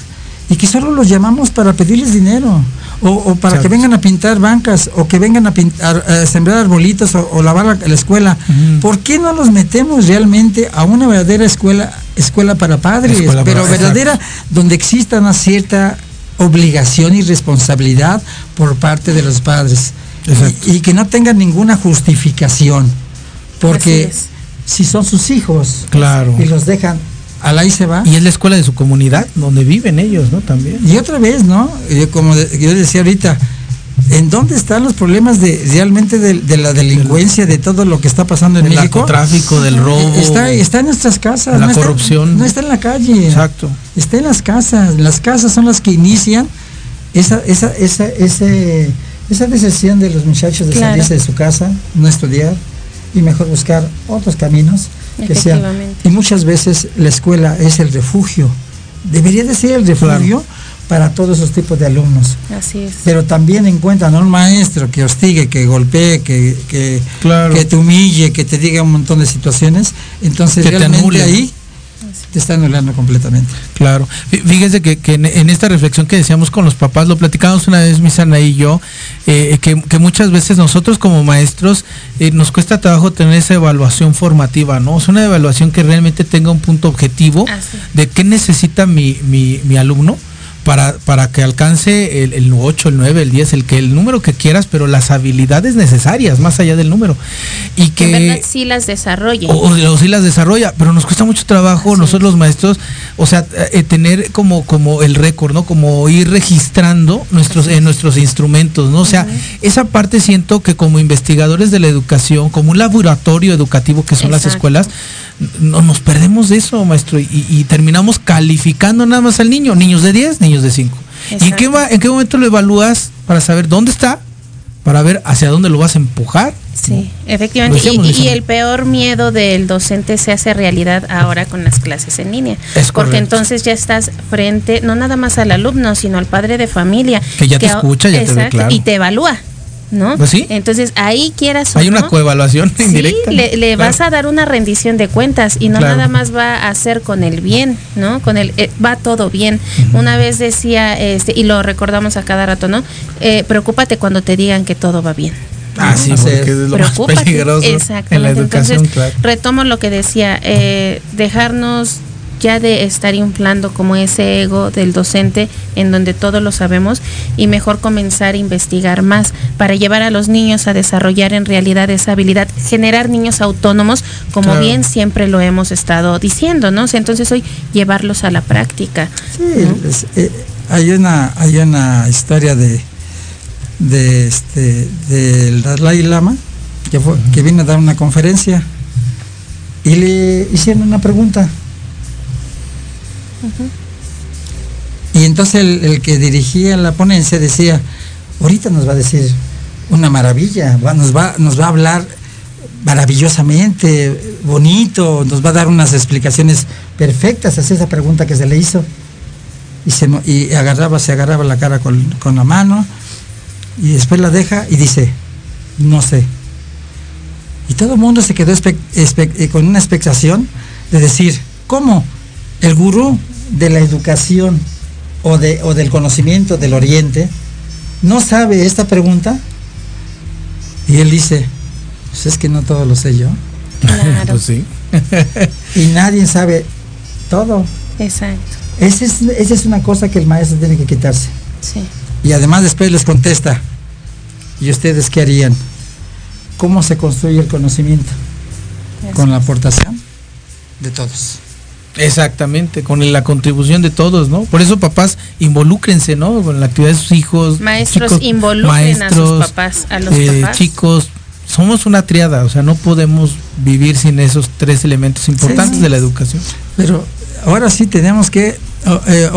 y que solo los llamamos para pedirles dinero o, o para Exacto. que vengan a pintar bancas o que vengan a, pintar, a sembrar arbolitos o, o lavar la, la escuela. ¿Por qué no los metemos realmente a una verdadera escuela, escuela para padres, Escuela para- pero verdadera donde exista una cierta obligación y responsabilidad por parte de los padres y, y que no tengan ninguna justificación porque si son sus hijos Claro. y los dejan al ahí se va Y es la escuela de su comunidad, donde viven ellos, ¿no? También. y otra vez no Eh, como de- yo decía ahorita en dónde están los problemas de realmente de, de la delincuencia de todo lo que está pasando en Del México narcotráfico, del robo. está está en nuestras casas La no está- corrupción. no está en la calle Exacto. está en las casas. Las casas son las que inician esa, esa, esa, ese, esa decisión de los muchachos de Claro. salirse de su casa, no estudiar y mejor buscar otros caminos que sean. Efectivamente. Y muchas veces la escuela es el refugio. Debería de ser el refugio para todos esos tipos de alumnos. Así es. Pero también encuentran a un maestro que hostigue, que golpee, que, que, que te humille, que te diga un montón de situaciones. Entonces Que te realmente anule. ahí te está anulando completamente. Claro. Fí- Fíjese que, que en, en esta reflexión que decíamos con los papás, lo platicamos una vez, Misana y yo, eh, que, que muchas veces nosotros como maestros eh, nos cuesta trabajo tener esa evaluación formativa, ¿no? Es una evaluación que realmente tenga un punto objetivo de qué necesita mi, mi, mi alumno. Para, para que alcance el, el 8, el 9, el 10, el que el número que quieras, pero las habilidades necesarias, más allá del número. Y Que en verdad sí las desarrolle. o, o sí las desarrolla, pero nos cuesta mucho trabajo nosotros los maestros, o sea, eh, tener como como el récord, ¿no? Como ir registrando nuestros en nuestros instrumentos, ¿no? O sea, esa parte siento que como investigadores de la educación, como un laboratorio educativo que son las escuelas, no, nos perdemos de eso, maestro, y, y terminamos calificando nada más al niño, niños de 10, niños de 5. ¿Y en qué, en qué momento lo evalúas para saber dónde está? Para ver hacia dónde lo vas a empujar. Sí, efectivamente. Decíamos, Y, el peor miedo del docente se hace realidad ahora con las clases en línea. Es porque entonces ya estás frente, no nada más al alumno, sino al padre de familia. Que ya te escucha, ya te ve claro. Y te evalúa. ¿No? Pues sí. Entonces ahí quieras o Hay una no, coevaluación Sí, indirecta. le, le Claro. vas a dar una rendición de cuentas y no Claro. nada más va a hacer con el bien, ¿no? Con el eh, va todo bien. Una vez decía, este, y lo recordamos a cada rato, ¿no? Eh, preocúpate cuando te digan que todo va bien. Ah, sí, Así porque es. es lo más peligroso Exactamente. en la educación, Entonces, claro. retomo lo que decía, eh, dejarnos ya de estar inflando como ese ego del docente en donde todo lo sabemos y mejor comenzar a investigar más para llevar a los niños a desarrollar en realidad esa habilidad, generar niños autónomos como Claro. bien siempre lo hemos estado diciendo, ¿no? O sea, entonces hoy llevarlos a la práctica. Sí, es- eh, hay una hay una historia de de este del Dalai Lama que fue, que vino a dar una conferencia y le hicieron una pregunta y entonces el, que dirigía la ponencia decía ahorita nos va a decir una maravilla nos va nos va a hablar maravillosamente bonito nos va a dar unas explicaciones perfectas hacia esa pregunta que se le hizo. Y se y agarraba se agarraba la cara con, con la mano y después la deja y dice no sé y todo el mundo se quedó eh, con una expectación de decir cómo el gurú de la educación o de o del conocimiento del oriente no sabe esta pregunta y él dice pues es que no todo lo sé yo Claro. Pues sí. y nadie sabe todo Exacto. esa es, esa es una cosa que el maestro tiene que quitarse Sí. Y además después les contesta, ¿y ustedes qué harían? ¿Cómo se construye el conocimiento? Con la aportación de todos. Exactamente, con la contribución de todos, ¿no? Por eso papás, involúcrense, ¿no? Con la actividad de sus hijos. Maestros, involucren a sus papás, a los eh, papás. Chicos, somos una triada, o sea, no podemos vivir sin esos tres elementos importantes Sí. de la educación. Pero ahora sí tenemos que eh,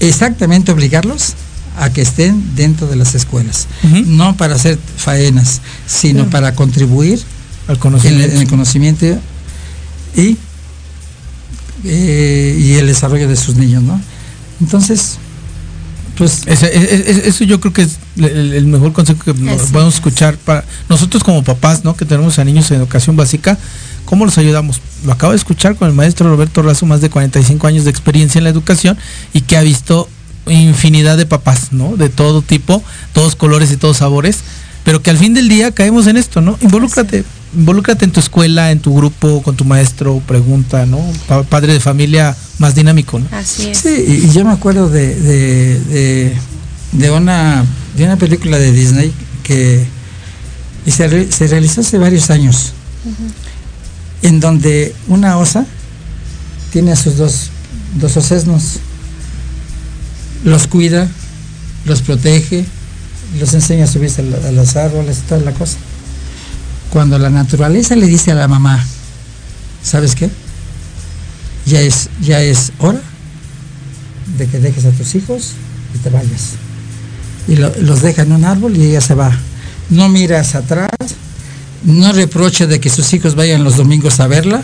exactamente obligarlos a que estén dentro de las escuelas. No para hacer faenas, sino Sí. para contribuir Al en, conocimiento. el- en el conocimiento y, eh, y el desarrollo de sus niños, ¿no? Entonces, pues Ese- e- e- eso yo creo que es el, el mejor consejo que nos podemos escuchar para nosotros como papás, ¿no? Que tenemos a niños en educación básica, ¿cómo los ayudamos? Lo acabo de escuchar con el maestro Roberto Razo, más de 45 años de experiencia en la educación y que ha visto infinidad de papás, ¿no? De todo tipo, todos colores y todos sabores, pero que al fin del día caemos en esto, ¿no? Involúcrate, involúcrate en tu escuela, en tu grupo, con tu maestro, pregunta, ¿no? Pa- padre de familia más dinámico, ¿no? Así es. Sí, y, yo me acuerdo de, de, de, de una, de una película de Disney que y se, re- se realizó hace varios años, en donde una osa tiene a sus dos, dos osesnos, los cuida, los protege, los enseña a subirse a, la- a los árboles y toda la cosa. Cuando la naturaleza le dice a la mamá, ¿sabes qué? Ya es, ya es hora de que dejes a tus hijos y te vayas. Y lo- los deja en un árbol y ella se va. No miras atrás, no reprocha de que sus hijos vayan los domingos a verla,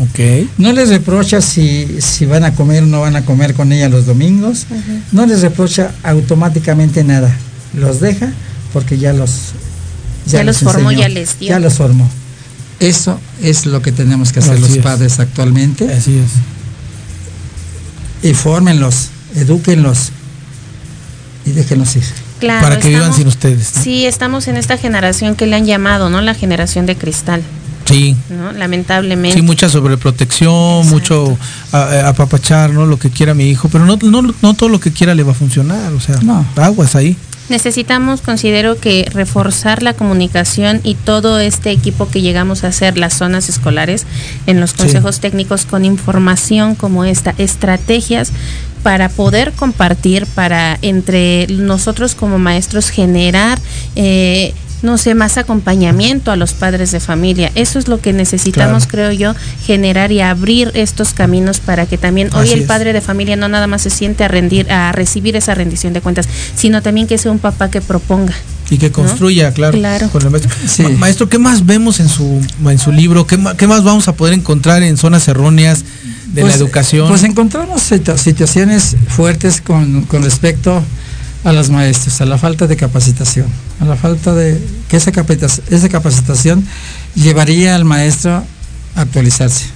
Ok. No les reprocha si, si van a comer o no van a comer con ella los domingos. No les reprocha automáticamente nada. Los deja porque ya los Ya los formó, enseñó, ya les dio. Ya los formó. Eso es lo que tenemos que hacer Así los es. padres actualmente. Así es. Y fórmenlos, edúquenlos y déjenlos ir. Claro, Para que vivan sin ustedes. ¿no? Sí, estamos en esta generación que le han llamado, ¿no? La generación de cristal, Sí. ¿no? Lamentablemente. Sí, mucha sobreprotección, Exacto. mucho apapachar, ¿no? Lo que quiera mi hijo, pero no, no, no todo lo que quiera le va a funcionar, o sea, No. aguas ahí. Necesitamos, considero que reforzar la comunicación y todo este equipo que llegamos a hacer, las zonas escolares, en los consejos técnicos con información como esta, estrategias para poder compartir, para entre nosotros como maestros generar, eh, no sé, más acompañamiento a los padres de familia. Eso es lo que necesitamos, Claro. creo yo, generar y abrir estos caminos para que también hoy Así el es. padre de familia no nada más se siente a rendir, a recibir esa rendición de cuentas, sino también que sea un papá que proponga. Y que construya, claro. Claro. con el maestro. Sí. Ma- maestro, ¿qué más vemos en su, en su libro? ¿Qué, ma- qué más vamos a poder encontrar en zonas erróneas de Pues, la educación? Pues encontramos situ- situaciones fuertes con, con respecto a los maestros, a la falta de capacitación, a la falta de que esa, capacita- esa capacitación llevaría al maestro a actualizarse.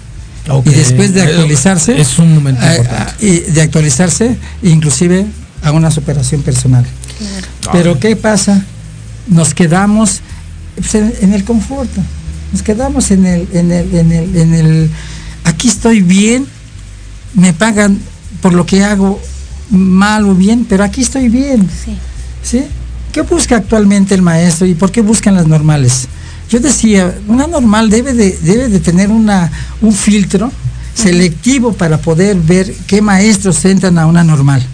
Y después de Eh, actualizarse, Es un momento a- importante. a- y de actualizarse, inclusive a una superación personal. Pero ¿qué pasa? Nos quedamos pues, en, en el confort, nos quedamos en el, en el, en el, en el, aquí estoy bien, me pagan por lo que hago mal o bien, pero aquí estoy bien. Sí. ¿sí? ¿Qué busca actualmente el maestro y por qué buscan las normales? Yo decía, una normal debe de, debe de tener una, un filtro selectivo para poder ver qué maestros entran a una normal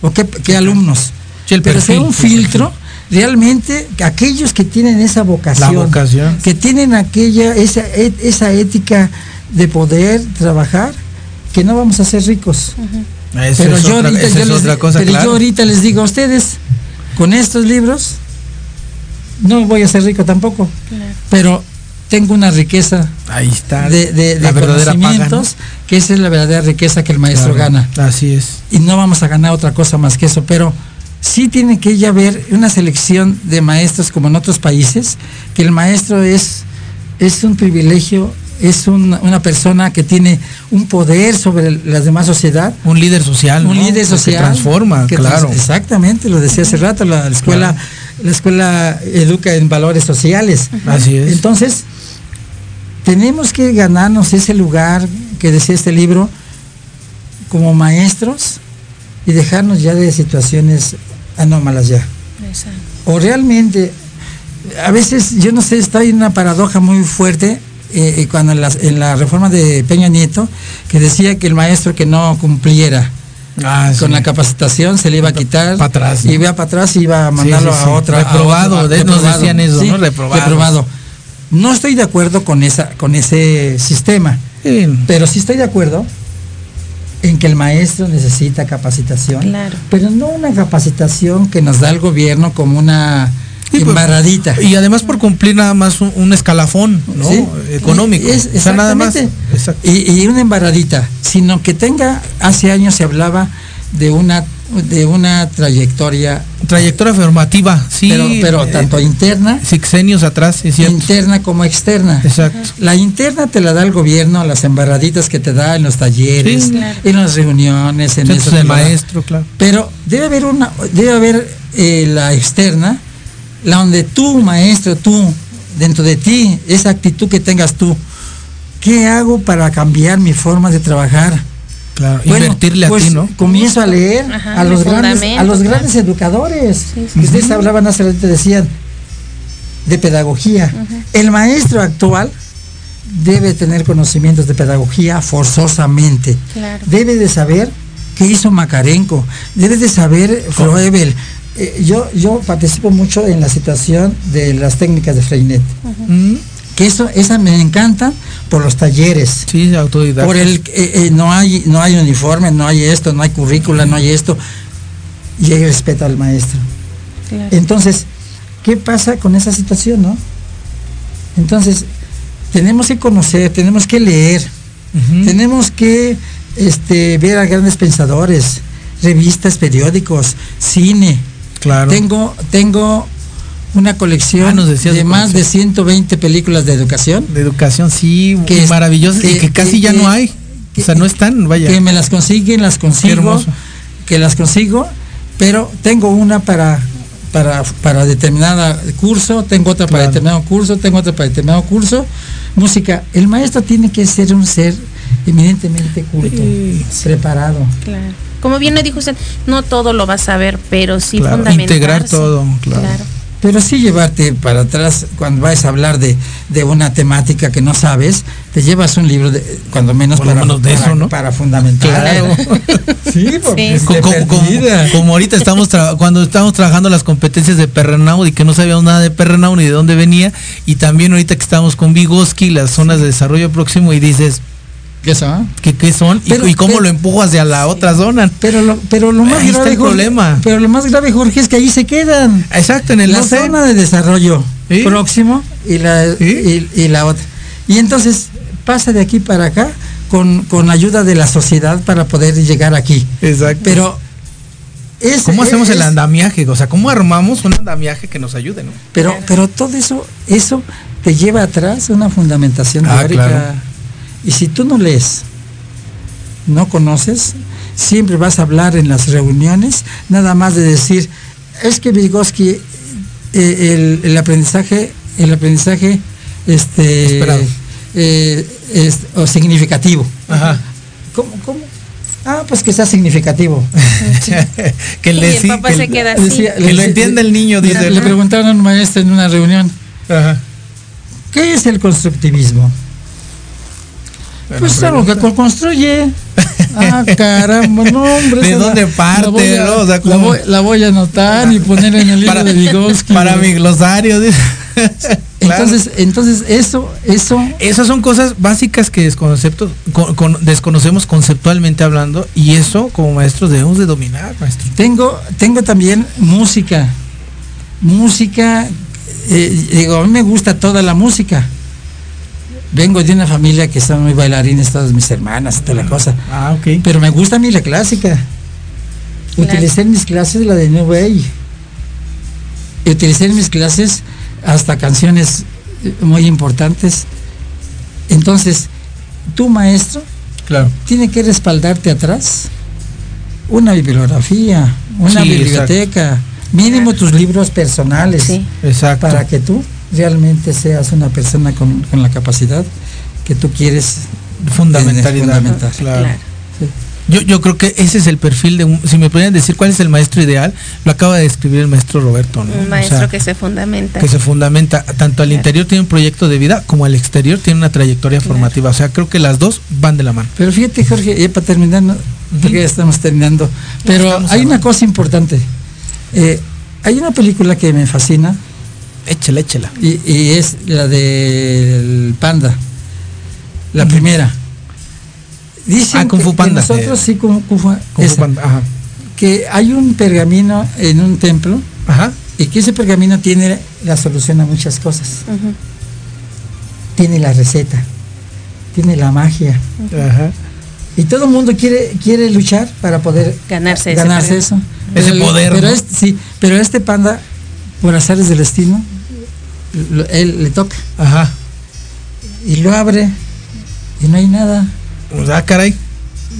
o qué, qué alumnos. Sí, el Pero perfil, sea un filtro realmente aquellos que tienen esa vocación, La vocación. que tienen aquella esa, esa ética de poder trabajar, que no vamos a ser ricos. Pero yo otra- ahorita, yo les, otra cosa, pero yo claro. ahorita les digo a ustedes, con estos libros, no voy a ser rico tampoco, pero tengo una riqueza Ahí está. de, de- de la verdadera paga, ¿no? conocimientos, que esa es la verdadera riqueza que el maestro Claro, gana. Así es. Y no vamos a ganar otra cosa más que eso, pero sí tiene que ya haber una selección de maestros como en otros países, que el maestro es, es un privilegio, es un- una persona que tiene un poder sobre la demás sociedad, Un líder social. un ¿no? líder Que social transforma, que claro. trans- exactamente lo decía hace rato la, la escuela la escuela educa en valores sociales Así es. entonces tenemos que ganarnos ese lugar que decía este libro como maestros y dejarnos ya de situaciones anómalas ya o realmente a veces yo no sé estoy en una paradoja muy fuerte eh, eh, cuando en la, en la reforma de Peña Nieto que decía que el maestro que no cumpliera Ah, con sí. la capacitación se le iba a quitar Pa' atrás, ¿no? y iba para atrás y iba a mandarlo sí, sí. a otra Reprobado, a- nos decían eso, ¿no? Reprobado. reprobado. no estoy de acuerdo con esa con ese sistema Sí. pero sí estoy de acuerdo en que el maestro necesita capacitación Claro. pero no una capacitación que nos da el gobierno como una Sí, pues, embarradita Y además por cumplir nada más un, un escalafón ¿no? ¿sí? económico. Es- o sea, nada más. Y, y una embaradita, sino que tenga, hace años se hablaba de una de una trayectoria, Trayectoria formativa, sí. pero, pero eh, tanto interna, Sexenios atrás, es cierto. interna como externa. Exacto. La interna te la da el gobierno, las embarraditas que te da en los talleres, Sí. Claro. en las reuniones, en eso da. maestro, claro. Pero debe haber una, debe haber eh, la externa, la donde tú, maestro, tú, dentro de ti, esa actitud que tengas tú, ¿qué hago para cambiar mi forma de trabajar? Claro. Bueno, Invertirle pues, a ti, ¿no? Comienzo a leer Ajá, a los de grandes, a los claro. grandes educadores. Sí, sí, que Ustedes hablaban hace ratito, decían de pedagogía. El maestro actual debe tener conocimientos de pedagogía forzosamente. Claro. Debe de saber qué hizo Macarenco, debe de saber Froebel. Eh, yo, yo participo mucho en la situación de las técnicas de Freinet. Mm, Que eso, esa me encanta por los talleres Sí, autodidacta. por el eh, eh, no hay no hay uniforme no hay esto no hay currícula no hay esto y hay respeto al maestro Claro. entonces qué pasa con esa situación no entonces tenemos que conocer tenemos que leer Tenemos que este, ver a grandes pensadores, revistas, periódicos, cine. Claro. Tengo, tengo una colección Ah, nos de más de colección. 120 películas de educación. De educación, sí, Que maravillosas y que- casi que- ya que- no hay. o sea, no están, vaya. Que me las consiguen, las consigo. hermoso. Que las consigo, pero tengo una para para, para determinada curso, tengo otra para Claro. determinado curso, tengo otra para determinado curso. Música, el maestro tiene que ser un ser eminentemente culto, preparado. Claro. Como bien le dijo usted, no todo lo vas a ver, pero sí Claro, fundamentarse. integrar todo, claro. Pero sí llevarte para atrás cuando vas a hablar de, de una temática que no sabes, te llevas un libro, de, cuando menos para, menos de para- eso, ¿no? para fundamentar. Claro. sí, porque de como, como- como ahorita estamos cuando estamos trabajando las competencias de Perrenaud y que no sabíamos nada de Perrenaud ni de dónde venía y también ahorita que estamos con Vygotsky las zonas de desarrollo próximo y dices ¿qué son? ¿Qué, qué son? Y- Pero- y, cómo pero- lo empujo hacia la otra zona. Pero lo, pero lo más Ahí está grave, el Jorge, problema. Pero lo más grave, Jorge, es que ahí se quedan. Exacto, en el la zona de desarrollo próximo y la, y, y la otra. Y entonces pasa de aquí para acá con, con ayuda de la sociedad para poder llegar aquí. Exacto. Pero es, ¿Cómo hacemos es- el andamiaje? O sea, ¿cómo armamos un andamiaje que nos ayude, no? Pero, pero todo eso, eso te lleva atrás una fundamentación Ah, teórica. claro. Y si tú no lees, no conoces, siempre vas a hablar en las reuniones, nada más de decir, es que Vygotsky, eh, el, el aprendizaje, el aprendizaje, este, Esperado. eh, es- o significativo. Ajá. ¿Cómo, cómo? Ah, pues que sea significativo. que le Y el papá que se queda así. Decía- que lo le- entienda el niño, le- dice. Le preguntaron a un maestro en una reunión, Ajá. ¿qué es el constructivismo? Pues algo que co- construye. Ah, caramba, no, hombre. ¿De la- dónde parte, La voy a, no? O sea, la voy, la voy a anotar y poner en el libro Para- de Vygotsky. Para mi glosario. Claro. Entonces, entonces eso, eso, Esas son cosas básicas que desconcepto- con- con- desconocemos conceptualmente hablando y eso como maestros debemos de dominar, maestro. tengo, tengo también música. Música, eh, digo, a mí me gusta toda la música. Vengo de una familia que son muy bailarines, todas mis hermanas, toda la cosa. Ah, ok. Pero me gusta a mí la clásica. Claro. Utilicé en mis clases la de New Way. Y utilicé en mis clases hasta canciones eh, muy importantes. Entonces, tu maestro Claro. tiene que respaldarte atrás una bibliografía, una Sí, biblioteca, mínimo tus libros personales, Sí. Exacto. para que tú realmente seas una persona con, con la capacidad que tú quieres fundamentalidad. fundamentar. Claro. Claro. Yo, yo creo que ese es el perfil de un, si me pudieran decir cuál es el maestro ideal, lo acaba de describir el maestro Roberto, ¿no? Un O maestro sea, que se fundamenta. que se fundamenta tanto al interior tiene un proyecto de vida como al exterior tiene una trayectoria formativa, o sea, creo que las dos van de la mano. Pero fíjate, Jorge, ya para terminar, ¿no? porque ya estamos terminando, pero estamos hay una cosa importante. Eh, hay una película que me fascina Échela, échela. y, y es la del Panda, la primera. Dicen Ah, Kung Fu que Panda. nosotros sí, Kung, Kung Fu, Kung Fu Panda, ajá. que hay un pergamino en un templo Ajá. y que ese pergamino tiene la solución a muchas cosas. Ujú. Tiene la receta, tiene la magia. Ajá. Y todo el mundo quiere, quiere luchar para poder Ganarse ese ganarse premio. eso. Ese Pero- poder, Pero ¿no? este, sí, pero este panda, por azares del destino, lo- él le toca. Ajá. Y lo abre y no hay nada. Ah, caray.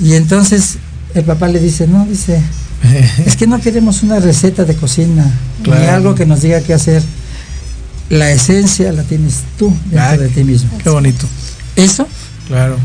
Y entonces el papá le dice, no, dice, es que no queremos una receta de cocina, ni algo que nos diga qué hacer. La esencia la tienes tú dentro de ti mismo. Qué bonito. Eso, Claro.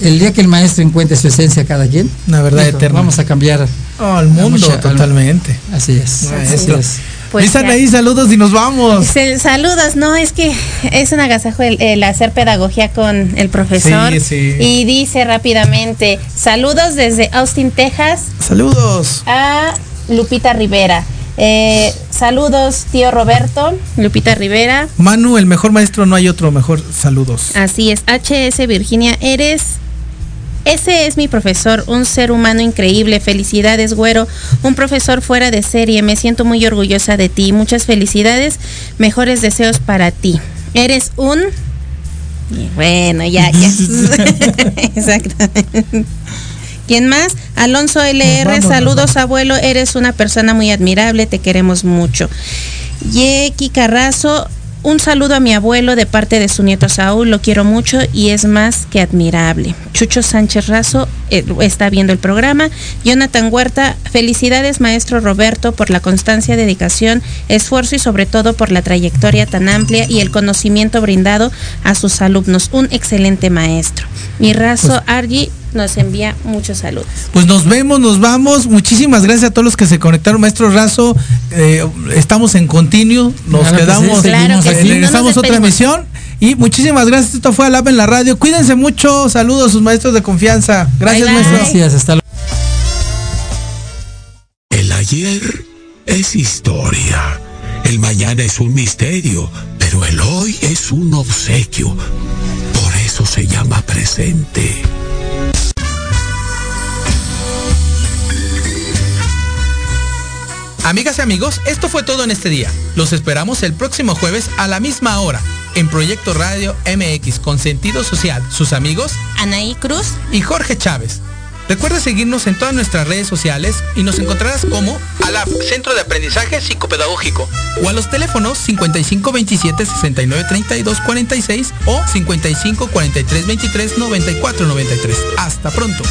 el día que el maestro encuentre su esencia cada quien, Una verdad eterna. vamos a cambiar. Oh, al mundo, mucha- al- totalmente. Así es. así es. Pues Están ahí, saludos y nos vamos. Se- saludos, no, es que es un agasajo el, el hacer pedagogía con el profesor. Sí, sí. Y dice rápidamente, saludos desde Austin, Texas, Saludos. a Lupita Rivera. Eh, saludos, tío Roberto, Lupita Rivera. Manu, el mejor maestro, no hay otro mejor. Saludos. Así es, HS Virginia, eres... Ese es mi profesor, un ser humano increíble. Felicidades, güero. Un profesor fuera de serie. Me siento muy orgullosa de ti. Muchas felicidades. Mejores deseos para ti. Eres un Bueno, ya, ya. Exactamente. ¿Quién más? Alonso LR, vamos, saludos abuelo, eres una persona muy admirable, te queremos mucho. Yeki Carrazo, un saludo a mi abuelo de parte de su nieto Saúl, lo quiero mucho y es más que admirable. Chucho Sánchez Razo eh, está viendo el programa. Jonathan Huerta, felicidades maestro Roberto por la constancia, dedicación, esfuerzo y sobre todo por la trayectoria tan amplia y el conocimiento brindado a sus alumnos. Un excelente maestro. Mi Razo Argi nos envía muchos saludos. Pues nos vemos, nos vamos. Muchísimas gracias a todos los que se conectaron, maestro Razo. Eh, estamos en continuo, nos Claro que quedamos, sí, Claro que sí, no nos regresamos a otra emisión. Y muchísimas gracias. Esto fue Alab en la radio. Cuídense mucho. Saludos a sus maestros de confianza. Gracias, Bye, bye. maestro. Gracias, hasta luego. El ayer es historia. El mañana es un misterio, pero el hoy es un obsequio. Por eso se llama presente. Amigas y amigos, esto fue todo en este día. Los esperamos el próximo jueves a la misma hora en Proyecto Radio MX con sentido social. Sus amigos Anaí Cruz, y Jorge Chávez. Recuerda seguirnos en todas nuestras redes sociales y nos encontrarás como ALAP, Centro de Aprendizaje Psicopedagógico, o a los teléfonos 5527 69 32 46 o 55 43 23 94 93. Hasta pronto.